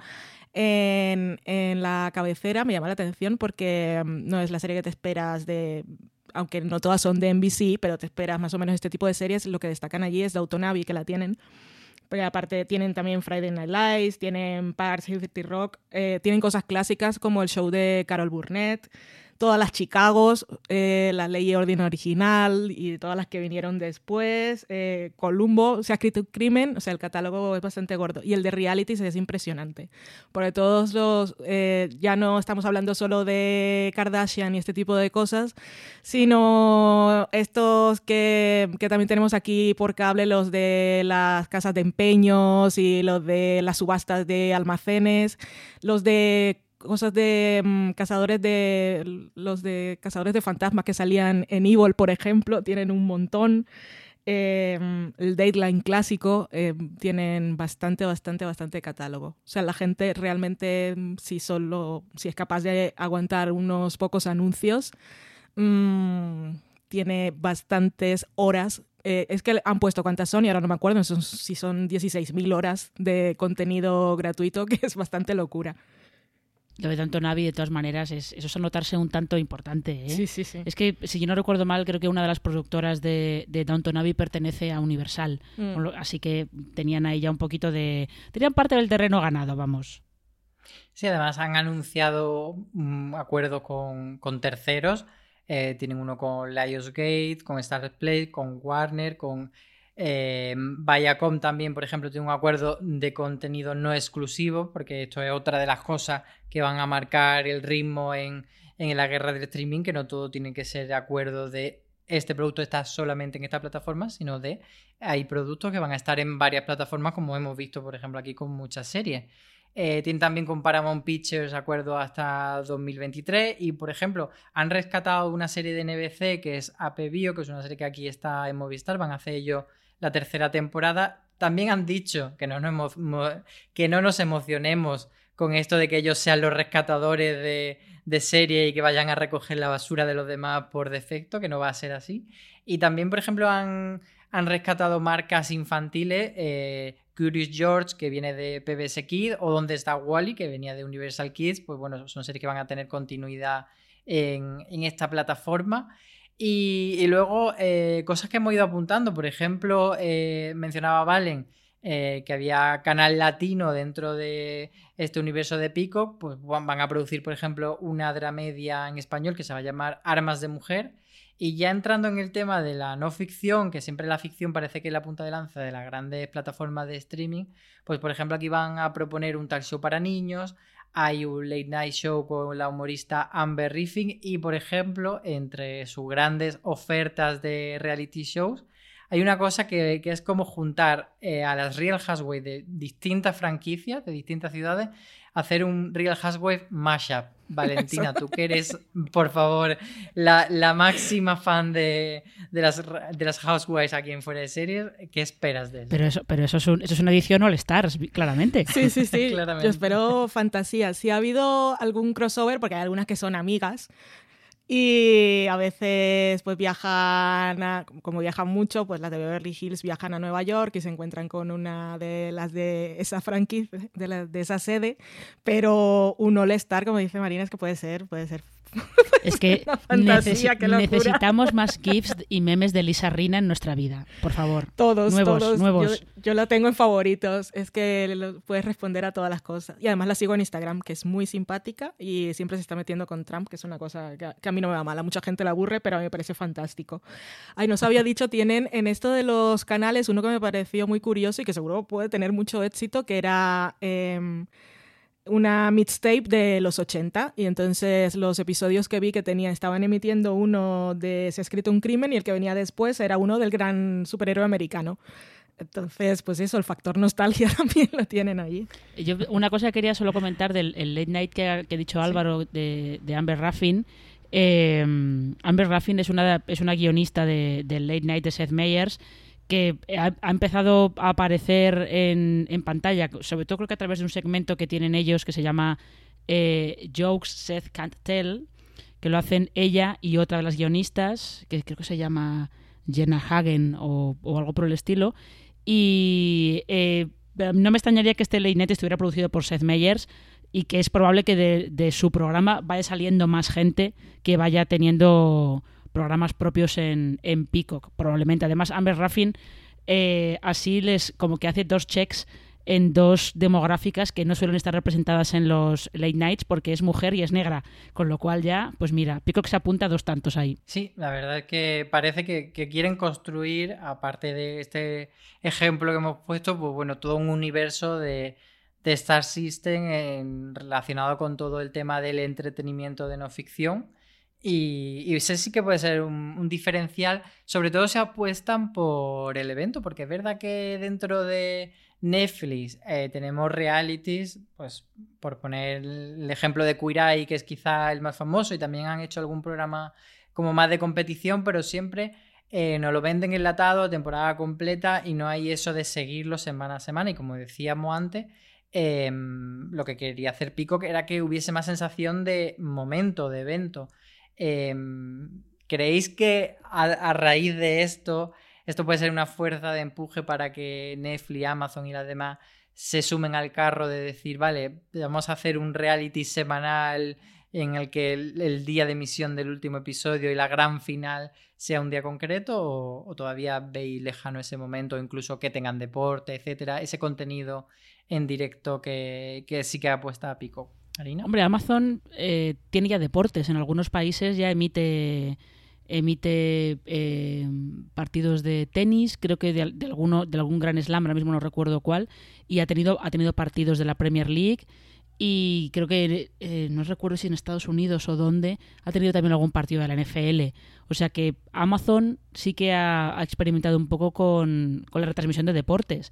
en, la cabecera me llama la atención porque um, no es la serie que te esperas de. Aunque no todas son de NBC, pero te esperas más o menos este tipo de series. Lo que destacan allí es Abbey, que la tienen. Pero aparte tienen también Friday Night Lights, tienen Parks City Rock, eh, tienen cosas clásicas como el show de Carol Burnett todas las Chicagos, eh, la ley y orden original y todas las que vinieron después, eh, Columbo, se ha escrito un crimen, o sea, el catálogo es bastante gordo. Y el de reality es impresionante, porque todos los, eh, ya no estamos hablando solo de Kardashian y este tipo de cosas, sino estos que, que también tenemos aquí por cable, los de las casas de empeños y los de las subastas de almacenes, los de cosas de um, cazadores de los de cazadores de fantasmas que salían en Evil, por ejemplo, tienen un montón. Eh, el Dateline clásico eh, tienen bastante, bastante, bastante catálogo. O sea, la gente realmente, si solo, si es capaz de aguantar unos pocos anuncios, mmm, tiene bastantes horas. Eh, es que han puesto cuántas son y ahora no me acuerdo si son 16.000 horas de contenido gratuito, que es bastante locura. Lo de Downton Abbey, de todas maneras, es, eso es anotarse un tanto importante. ¿eh? Sí, sí, sí. Es que, si yo no recuerdo mal, creo que una de las productoras de, de Downton Abbey pertenece a Universal. Mm. Así que tenían ahí ya un poquito de... Tenían parte del terreno ganado, vamos. Sí, además han anunciado un acuerdo con, con terceros. Eh, tienen uno con Lionsgate, con Star Play, con Warner, con eh, Viacom también, por ejemplo, tiene un acuerdo de contenido no exclusivo, porque esto es otra de las cosas que van a marcar el ritmo en, en la guerra del streaming, que no todo tiene que ser de acuerdo de este producto está solamente en esta plataforma, sino de hay productos que van a estar en varias plataformas, como hemos visto, por ejemplo, aquí con muchas series. Eh, tienen también con Paramount Pictures acuerdo hasta 2023 y, por ejemplo, han rescatado una serie de NBC que es AP Bio, que es una serie que aquí está en Movistar, van a hacer ellos la tercera temporada. También han dicho que no nos, emocionemos con esto de que ellos sean los rescatadores de, de serie y que vayan a recoger la basura de los demás por defecto, que no va a ser así. Y también, por ejemplo, han, han rescatado marcas infantiles, eh, Curious George, que viene de PBS Kids, o Donde está Wally, que venía de Universal Kids, pues bueno, son series que van a tener continuidad en, esta plataforma. Y, luego, eh, cosas que hemos ido apuntando, por ejemplo, eh, mencionaba Valen que había canal latino dentro de este universo de Pico, pues van a producir, por ejemplo, una dramedia en español que se va a llamar Armas de Mujer, y ya entrando en el tema de la no ficción, que siempre la ficción parece que es la punta de lanza de las grandes plataformas de streaming, pues por ejemplo aquí van a proponer un talk show para niños, hay un late night show con la humorista Amber Riffin y por ejemplo entre sus grandes ofertas de reality shows hay una cosa que, es como juntar eh, a las Real Housewives de distintas franquicias, de distintas ciudades, hacer un Real Housewives mashup. Valentina, tú que eres, por favor, la, máxima fan de, las, de las Housewives aquí en Fuera de Series, ¿qué esperas de eso? Pero eso, pero eso, es, eso es una edición All Stars, claramente. Sí, sí, sí. Yo espero fantasía. Si ha habido algún crossover, porque hay algunas que son amigas, y a veces pues viajan, como viajan mucho, pues las de Beverly Hills viajan a Nueva York y se encuentran con una de las de esa franquicia, de, de esa sede, pero un all-star, como dice Marina, es que puede ser, puede ser Es que, necesitamos más GIFs y memes de Lisa Rina en nuestra vida, por favor. Todos, nuevos, todos. nuevos. Yo, lo tengo en favoritos, es que puedes responder a todas las cosas. Y además la sigo en Instagram, que es muy simpática y siempre se está metiendo con Trump, que es una cosa que, a mí no me va mal. A mucha gente la aburre, pero a mí me parece fantástico. Ay, nos había dicho, tienen en esto de los canales uno que me pareció muy curioso y que seguro puede tener mucho éxito, que era... Em, una mixtape de los 80 y entonces los episodios que vi que tenía estaban emitiendo uno de Se ha escrito un crimen y el que venía después era uno del gran superhéroe americano. Entonces, pues eso, el factor nostalgia también lo tienen ahí. Yo una cosa que quería solo comentar del late night que ha, dicho Álvaro de, Amber Raffin. Eh, Amber Raffin es una, es una guionista del late night de Seth Meyers que ha, empezado a aparecer en, pantalla, sobre todo creo que a través de un segmento que tienen ellos que se llama eh, Jokes Seth Can't Tell, que lo hacen ella y otra de las guionistas, que creo que se llama Jenna Hagen o, algo por el estilo. Y eh, no me extrañaría que este Leinet estuviera producido por Seth Meyers y que es probable que de su programa vaya saliendo más gente que vaya teniendo programas propios en, en Peacock, probablemente. Además, Amber Raffin eh, así les como que hace dos checks en dos demográficas que no suelen estar representadas en los late nights porque es mujer y es negra, con lo cual ya, pues mira, Peacock se apunta a dos tantos ahí. Sí, la verdad es que parece que, quieren construir, aparte de este ejemplo que hemos puesto, pues bueno, todo un universo de, de Star System relacionado con todo el tema del entretenimiento de no ficción y, y ese sí que puede ser un, diferencial, sobre todo si apuestan por el evento, porque es verdad que dentro de Netflix eh, tenemos realities, pues por poner el ejemplo de Queer que es quizá el más famoso, y también han hecho algún programa como más de competición, pero siempre eh, nos lo venden enlatado, temporada completa, y no hay eso de seguirlo semana a semana. Y como decíamos antes, em, lo que quería hacer Pico era que hubiese más sensación de momento, de evento. Em, ¿Creéis que a, raíz de esto, esto puede ser una fuerza de empuje para que Netflix, Amazon y las demás se sumen al carro de decir, vale, vamos a hacer un reality semanal en el que el, día de emisión del último episodio y la gran final sea un día concreto o, todavía veis lejano ese momento, incluso que tengan deporte, etcétera, ese contenido en directo que, que sí que apuesta a Pico? Hombre, Amazon eh, tiene ya deportes. En algunos países ya emite emite eh, partidos de tenis, creo que de, alguno, de algún gran slam, ahora mismo no recuerdo cuál, y ha tenido, ha tenido partidos de la Premier League y creo que eh, no recuerdo si en Estados Unidos o dónde ha tenido también algún partido de la NFL. O sea que Amazon sí que ha, ha experimentado un poco con, con, la retransmisión de deportes.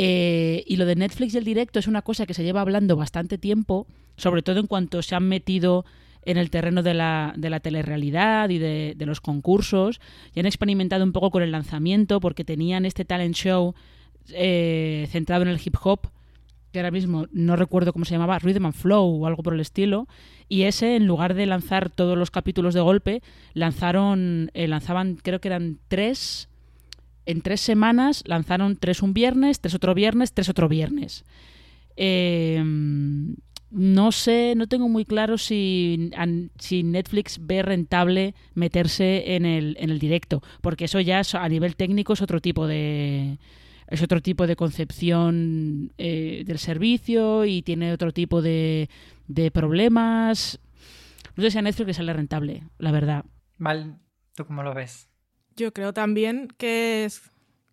Eh, y lo de Netflix y el directo es una cosa que se lleva hablando bastante tiempo, sobre todo en cuanto se han metido en el terreno de la, de la telerrealidad y de, los concursos, y han experimentado un poco con el lanzamiento porque tenían este talent show eh, centrado en el hip hop, que ahora mismo no recuerdo cómo se llamaba, Rhythm and Flow o algo por el estilo, y ese en lugar de lanzar todos los capítulos de golpe, lanzaron, eh, lanzaban creo que eran tres, en tres semanas lanzaron tres un viernes, tres otro viernes, tres otro viernes. Eh, no sé, no tengo muy claro si, si, Netflix ve rentable meterse en el, en el directo, porque eso ya a nivel técnico es otro tipo de es otro tipo de concepción eh, del servicio y tiene otro tipo de, de problemas. No sé si a Netflix le sale rentable, la verdad. Mal, ¿tú cómo lo ves? Yo creo también que es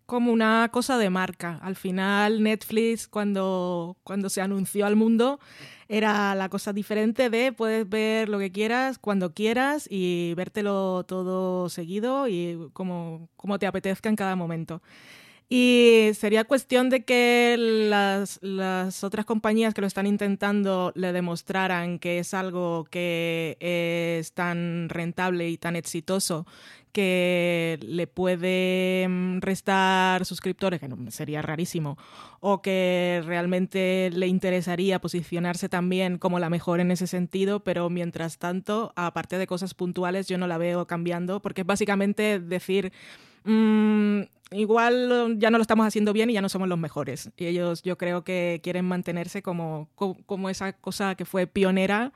como una cosa de marca. Al final, Netflix, cuando, cuando se anunció al mundo, era la cosa diferente de puedes ver lo que quieras, cuando quieras y vértelo todo seguido y como, como te apetezca en cada momento. Y sería cuestión de que las, las, otras compañías que lo están intentando le demostraran que es algo que es tan rentable y tan exitoso que le puede mm, restar suscriptores, que sería rarísimo, o que realmente le interesaría posicionarse también como la mejor en ese sentido, pero mientras tanto, aparte de cosas puntuales, yo no la veo cambiando, porque es básicamente decir, mmm, igual ya no lo estamos haciendo bien y ya no somos los mejores. Y ellos yo creo que quieren mantenerse como, como esa cosa que fue pionera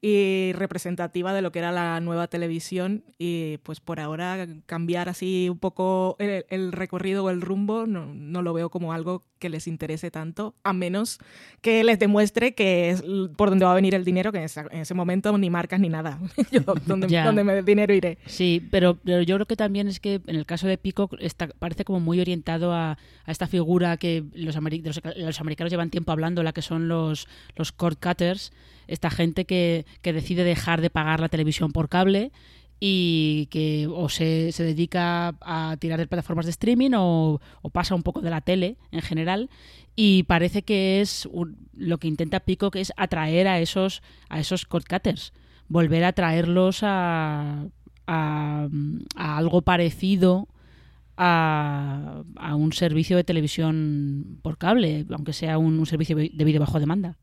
y representativa de lo que era la nueva televisión y pues por ahora cambiar así un poco el, recorrido o el rumbo no, no, lo veo como algo que les interese tanto, a menos que les demuestre que es por donde va a venir el dinero, que en ese, momento ni marcas ni nada. yo, donde, donde me dinero iré. Sí, pero, yo creo que también es que en el caso de Pico está, parece como muy orientado a, a esta figura que los, los, americanos llevan tiempo hablando, la que son los, los cord cutters, esta gente que, que decide dejar de pagar la televisión por cable y que o se, se, dedica a tirar de plataformas de streaming o, pasa un poco de la tele en general. Y parece que es lo que intenta que es atraer a esos a esos cord cutters volver a traerlos a, a, algo parecido a, a, un servicio de televisión por cable aunque sea un, un servicio de vídeo bajo demanda.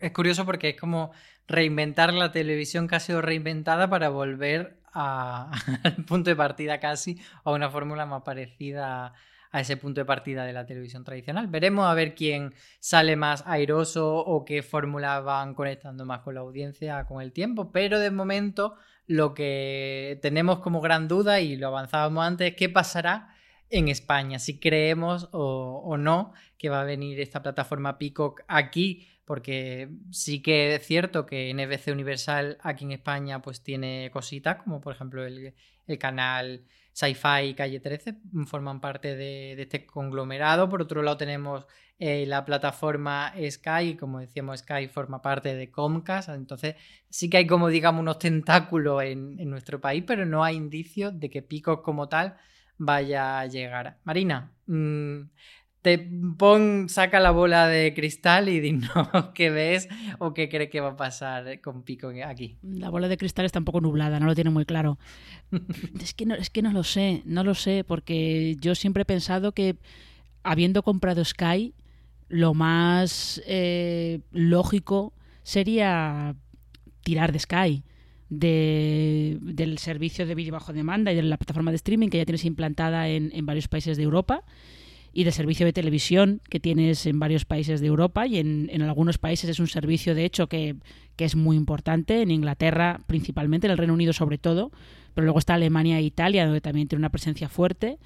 Es curioso porque es como reinventar la televisión que ha sido reinventada para volver al punto de partida casi a una fórmula más parecida a ese punto de partida de la televisión tradicional. Veremos a ver quién sale más airoso o qué fórmulas van conectando más con la audiencia con el tiempo, pero de momento lo que tenemos como gran duda y lo avanzábamos antes es qué pasará en España, si creemos o, o no que va a venir esta plataforma Peacock aquí porque sí que es cierto que NBC Universal aquí en España pues tiene cositas, como por ejemplo el, canal Sci-Fi Calle 13, forman parte de, este conglomerado. Por otro lado tenemos eh, la plataforma Sky, y como decíamos, Sky forma parte de Comcast, entonces sí que hay como digamos unos tentáculos en, nuestro país, pero no hay indicios de que Pico como tal vaya a llegar. Marina, mmm, te pon, saca la bola de cristal y dinos qué ves o qué cree que va a pasar con Pico aquí. La bola de cristal está un poco nublada, no lo tiene muy claro. es, que no, es que no lo sé, no lo sé, porque yo siempre he pensado que habiendo comprado Sky, lo más eh, lógico sería tirar de Sky. De, del servicio de vídeo bajo demanda y de la plataforma de streaming que ya tienes implantada en, en varios países de Europa y de servicio de televisión que tienes en varios países de Europa y en, en algunos países es un servicio de hecho que, que, es muy importante, en Inglaterra principalmente, en el Reino Unido sobre todo, pero luego está Alemania e Italia donde también tiene una presencia fuerte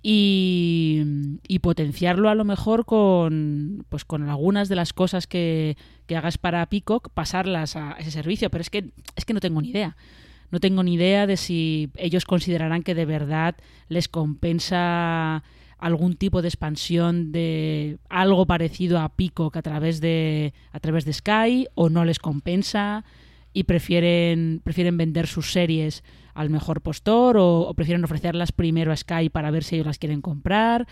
y, y potenciarlo a lo mejor con, pues con algunas de las cosas que, que hagas para Peacock, pasarlas a ese servicio, pero es que, es que no tengo ni idea. No tengo ni idea de si ellos considerarán que de verdad les compensa algún tipo de expansión de algo parecido a Peacock a través de a través de Sky o no les compensa y prefieren prefieren vender sus series al mejor postor o, prefieren ofrecerlas primero a Sky para ver si ellos las quieren comprar.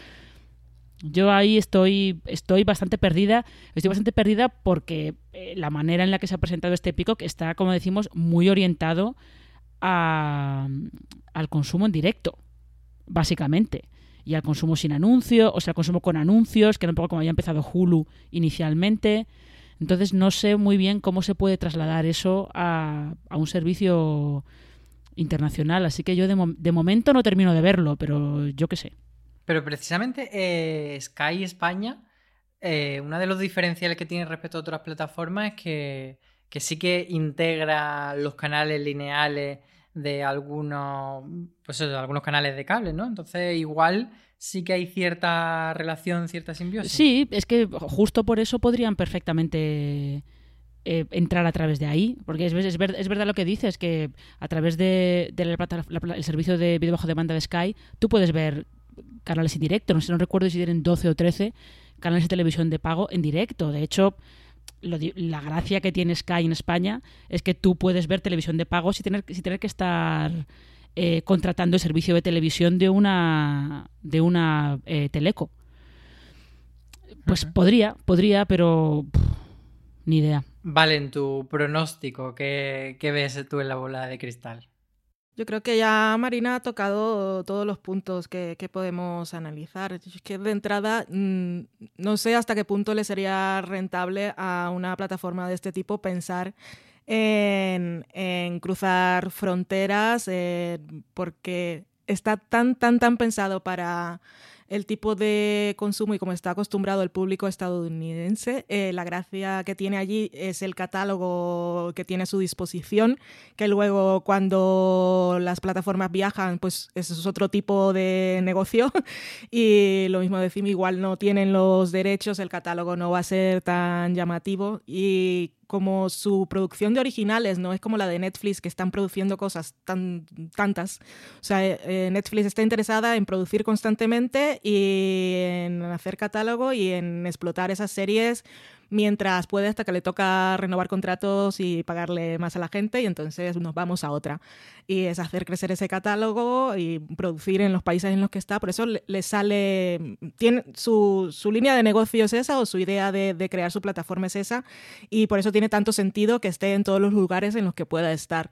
Yo ahí estoy, estoy bastante perdida. Estoy bastante perdida porque eh, la manera en la que se ha presentado este Peacock está, como decimos, muy orientado a, al consumo en directo, básicamente y al consumo sin anuncios, o sea, al consumo con anuncios, que era un poco como había empezado Hulu inicialmente. Entonces no sé muy bien cómo se puede trasladar eso a, a un servicio internacional, así que yo de, de momento no termino de verlo, pero yo qué sé. Pero precisamente eh, Sky España, eh, una de los diferenciales que tiene respecto a otras plataformas es que, que sí que integra los canales lineales de algunos, pues eso, de algunos canales de cable, ¿no? Entonces igual sí que hay cierta relación, cierta simbiosis. Sí, es que justo por eso podrían perfectamente eh, entrar a través de ahí, porque es, es, es verdad lo que dices, que a través de, de servicio de vídeo bajo demanda de Sky, tú puedes ver canales en directo, no sé, no recuerdo si tienen 12 o 13 canales de televisión de pago en directo. De hecho, lo la gracia que tiene Sky en España es que tú puedes ver televisión de pago sin tener, sin tener que estar eh, contratando el servicio de televisión de una de una eh, teleco. Pues podría, podría, pero pff, ni idea. Vale, en tu pronóstico, ¿qué, qué ves tú en la bola de cristal? Yo creo que ya Marina ha tocado todos los puntos que, podemos analizar. Es que de entrada mm, no sé hasta qué punto le sería rentable a una plataforma de este tipo pensar en, en cruzar fronteras eh, porque está tan, tan, tan pensado para el tipo de consumo y como está acostumbrado el público estadounidense, eh, la gracia que tiene allí es el catálogo que tiene a su disposición, que luego cuando las plataformas viajan, pues eso es otro tipo de negocio. Y lo mismo decimos, igual no tienen los derechos, el catálogo no va a ser tan llamativo. Y como su producción de originales no es como la de Netflix, que están produciendo cosas tan tantas. O sea, eh, Netflix está interesada en producir constantemente y en hacer catálogo y en explotar esas series mientras puede hasta que le toca renovar contratos y pagarle más a la gente y entonces nos vamos a otra. Y es hacer crecer ese catálogo y producir en los países en los que está. Por eso le, le sale, tiene su, su, línea de negocio es esa o su idea de, de crear su plataforma es esa y por eso tiene tanto sentido que esté en todos los lugares en los que pueda estar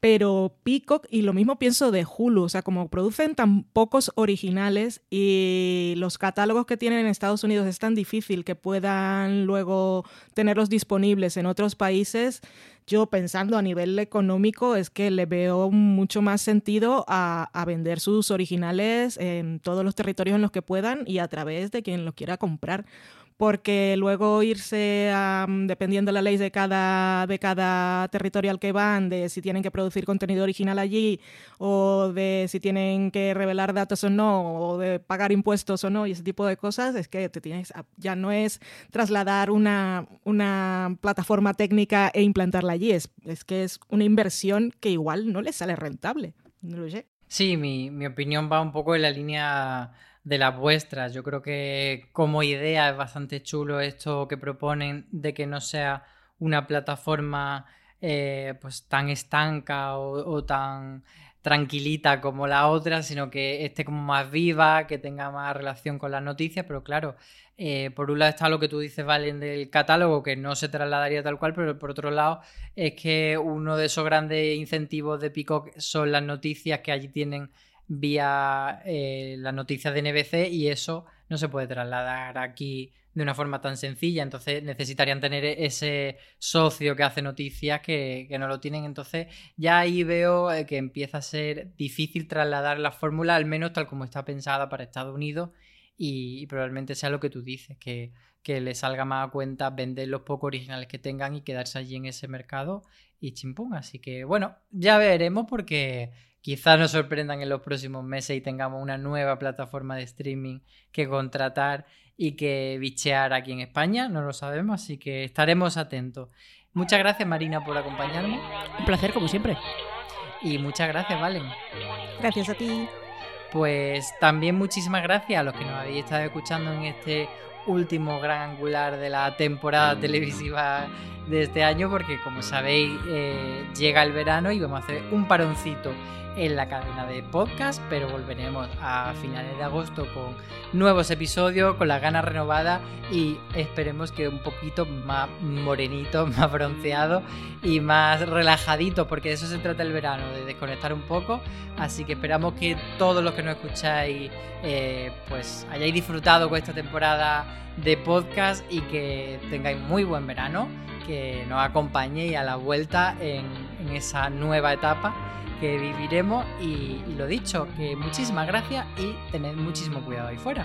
pero Peacock, y lo mismo pienso de Hulu, o sea, como producen tan pocos originales y los catálogos que tienen en Estados Unidos es tan difícil que puedan luego tenerlos disponibles en otros países, yo pensando a nivel económico es que le veo mucho más sentido a, a vender sus originales en todos los territorios en los que puedan y a través de quien los quiera comprar porque luego irse, a, dependiendo de la ley de cada, de cada territorio al que van, de si tienen que producir contenido original allí, o de si tienen que revelar datos o no, o de pagar impuestos o no, y ese tipo de cosas, es que te tienes, ya no es trasladar una, una plataforma técnica e implantarla allí, es, es que es una inversión que igual no les sale rentable. Sí, mi, mi opinión va un poco en la línea de las vuestras. Yo creo que como idea es bastante chulo esto que proponen de que no sea una plataforma eh, pues tan estanca o, tan tranquilita como la otra, sino que esté como más viva, que tenga más relación con las noticias, pero claro, eh, por un lado está lo que tú dices, Valen, del catálogo, que no se trasladaría tal cual, pero por otro lado es que uno de esos grandes incentivos de Peacock son las noticias que allí tienen vía eh, las noticias de NBC y eso no se puede trasladar aquí de una forma tan sencilla. Entonces necesitarían tener ese socio que hace noticias que, que no lo tienen. Entonces ya ahí veo eh, que empieza a ser difícil trasladar la fórmula, al menos tal como está pensada para Estados Unidos. Y, y probablemente sea lo que tú dices, que, que le salga más a cuenta vender los pocos originales que tengan y quedarse allí en ese mercado y chimpún. Así que bueno, ya veremos porque quizás nos sorprendan en los próximos meses y tengamos una nueva plataforma de streaming que contratar y que bichear aquí en España, no lo sabemos, así que estaremos atentos. Muchas gracias Marina por acompañarme. Un placer como siempre. Y muchas gracias Valen. Gracias a ti. Pues también muchísimas gracias a los que nos habéis estado escuchando en este último gran angular de la temporada televisiva de este año, porque como sabéis, eh, llega el verano y vamos a hacer un paroncito en la cadena de podcast, pero volveremos a finales de agosto con nuevos episodios, con las ganas renovadas y esperemos que un poquito más morenito, más bronceado y más relajadito, porque de eso se trata el verano, de desconectar un poco. Así que esperamos que todos los que nos escucháis eh, pues hayáis disfrutado con esta temporada de podcast y que tengáis muy buen verano, que nos acompañéis a la vuelta en, esa nueva etapa que viviremos y, y lo dicho, que muchísimas gracias y tened muchísimo cuidado ahí fuera.